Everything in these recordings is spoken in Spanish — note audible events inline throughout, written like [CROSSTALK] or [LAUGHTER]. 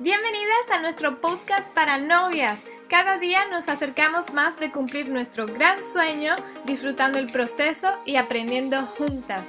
Bienvenidas a nuestro podcast para novias. Cada día nos acercamos más de cumplir nuestro gran sueño, disfrutando el proceso y aprendiendo juntas.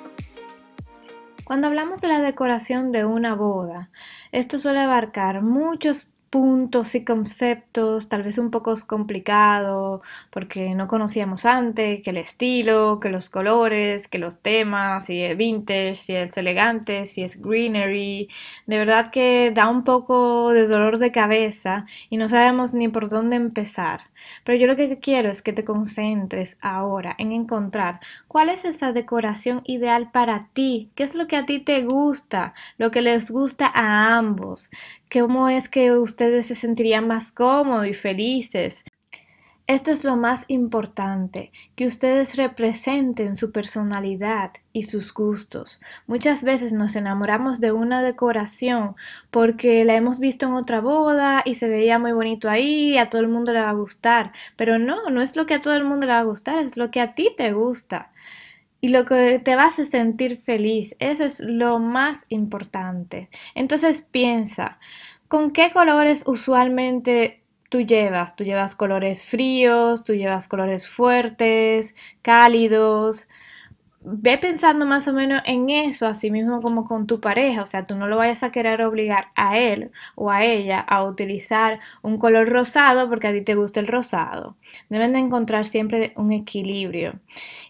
Cuando hablamos de la decoración de una boda, esto suele abarcar muchos puntos y conceptos, tal vez un poco complicado porque no conocíamos antes, que el estilo, que los colores, que los temas, si es vintage, si es elegante, si es greenery. De verdad que da un poco de dolor de cabeza y no sabemos ni por dónde empezar. Pero yo lo que quiero es que te concentres ahora en encontrar cuál es esa decoración ideal para ti, qué es lo que a ti te gusta, lo que les gusta a ambos, cómo es que ustedes se sentirían más cómodos y felices. Esto es lo más importante, que ustedes representen su personalidad y sus gustos. Muchas veces nos enamoramos de una decoración porque la hemos visto en otra boda y se veía muy bonito ahí, a todo el mundo le va a gustar, pero no, no es lo que a todo el mundo le va a gustar, es lo que a ti te gusta. Y lo que te vas a sentir feliz, eso es lo más importante. Entonces piensa, ¿con qué colores usualmente tú llevas. Tú llevas colores fríos, tú llevas colores fuertes, cálidos, ve pensando más o menos en eso, así mismo como con tu pareja, o sea, tú no lo vayas a querer obligar a él o a ella a utilizar un color rosado porque a ti te gusta el rosado. Deben de encontrar siempre un equilibrio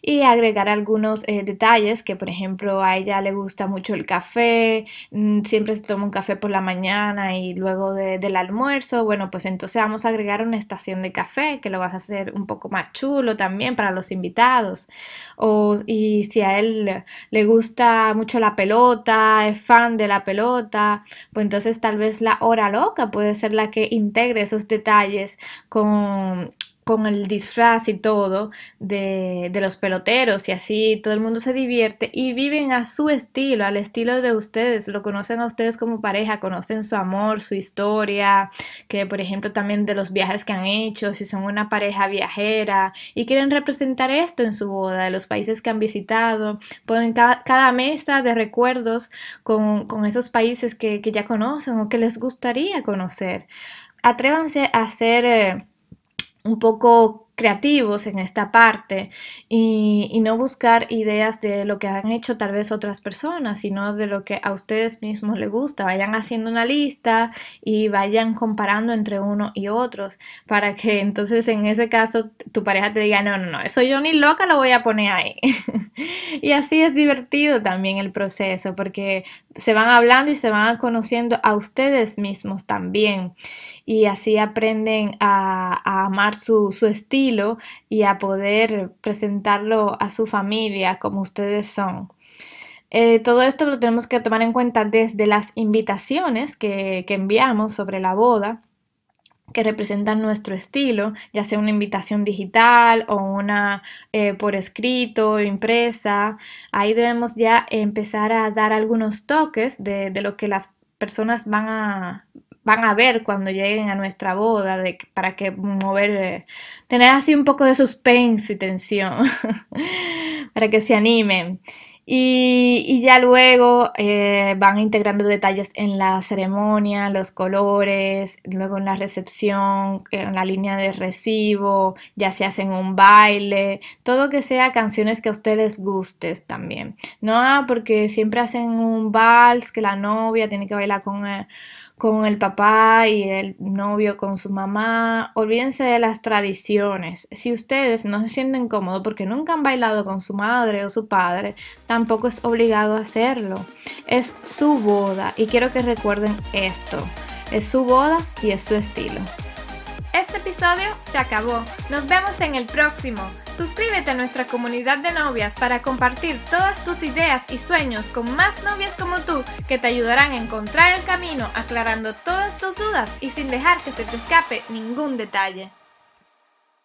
y agregar algunos eh, detalles que, por ejemplo, a ella le gusta mucho el café, mm, siempre se toma un café por la mañana y luego del almuerzo, bueno, pues entonces vamos a agregar una estación de café que lo vas a hacer un poco más chulo también para los invitados. O, si a él le gusta mucho la pelota, es fan de la pelota, pues entonces tal vez la hora loca puede ser la que integre esos detalles con con el disfraz y todo de, de, los peloteros y así todo el mundo se divierte y viven a su estilo, al estilo de ustedes, lo conocen a ustedes como pareja, conocen su amor, su historia, que por ejemplo también de los viajes que han hecho, si son una pareja viajera y quieren representar esto en su boda, de los países que han visitado, ponen cada, mesa de recuerdos con, con esos países que, que, ya conocen o que les gustaría conocer. Atrévanse a hacer... Eh, un poco creativos en esta parte y, no buscar ideas de lo que han hecho tal vez otras personas, sino de lo que a ustedes mismos les gusta. Vayan haciendo una lista y vayan comparando entre uno y otros para que entonces en ese caso tu pareja te diga, no, no, no, eso yo ni loca lo voy a poner ahí. [LAUGHS] [LAUGHS] y así es divertido también el proceso porque se van hablando y se van conociendo a ustedes mismos también y así aprenden a, amar su, su estilo y a poder presentarlo a su familia como ustedes son. Eh, todo esto lo tenemos que tomar en cuenta desde las invitaciones que, enviamos sobre la boda que representan nuestro estilo, ya sea una invitación digital o una eh, por escrito, impresa. Ahí debemos ya empezar a dar algunos toques de, lo que las personas van a, van a ver cuando lleguen a nuestra boda, para que mover, eh, tener así un poco de suspenso y tensión, [LAUGHS] para que se animen. Y, ya luego eh, van integrando detalles en la ceremonia, los colores, luego en la recepción, en la línea de recibo, ya se hacen un baile, todo que sea canciones que a ustedes gustes también. No, ah, porque siempre hacen un vals que la novia tiene que bailar con... Eh, con el papá y el novio con su mamá. Olvídense de las tradiciones. Si ustedes no se sienten cómodos porque nunca han bailado con su madre o su padre, tampoco es obligado a hacerlo. Es su boda y quiero que recuerden esto. Es su boda y es su estilo. Este episodio se acabó. Nos vemos en el próximo. Suscríbete a nuestra comunidad de novias para compartir todas tus ideas y sueños con más novias como tú que te ayudarán a encontrar el camino aclarando todas tus dudas y sin dejar que se te escape ningún detalle.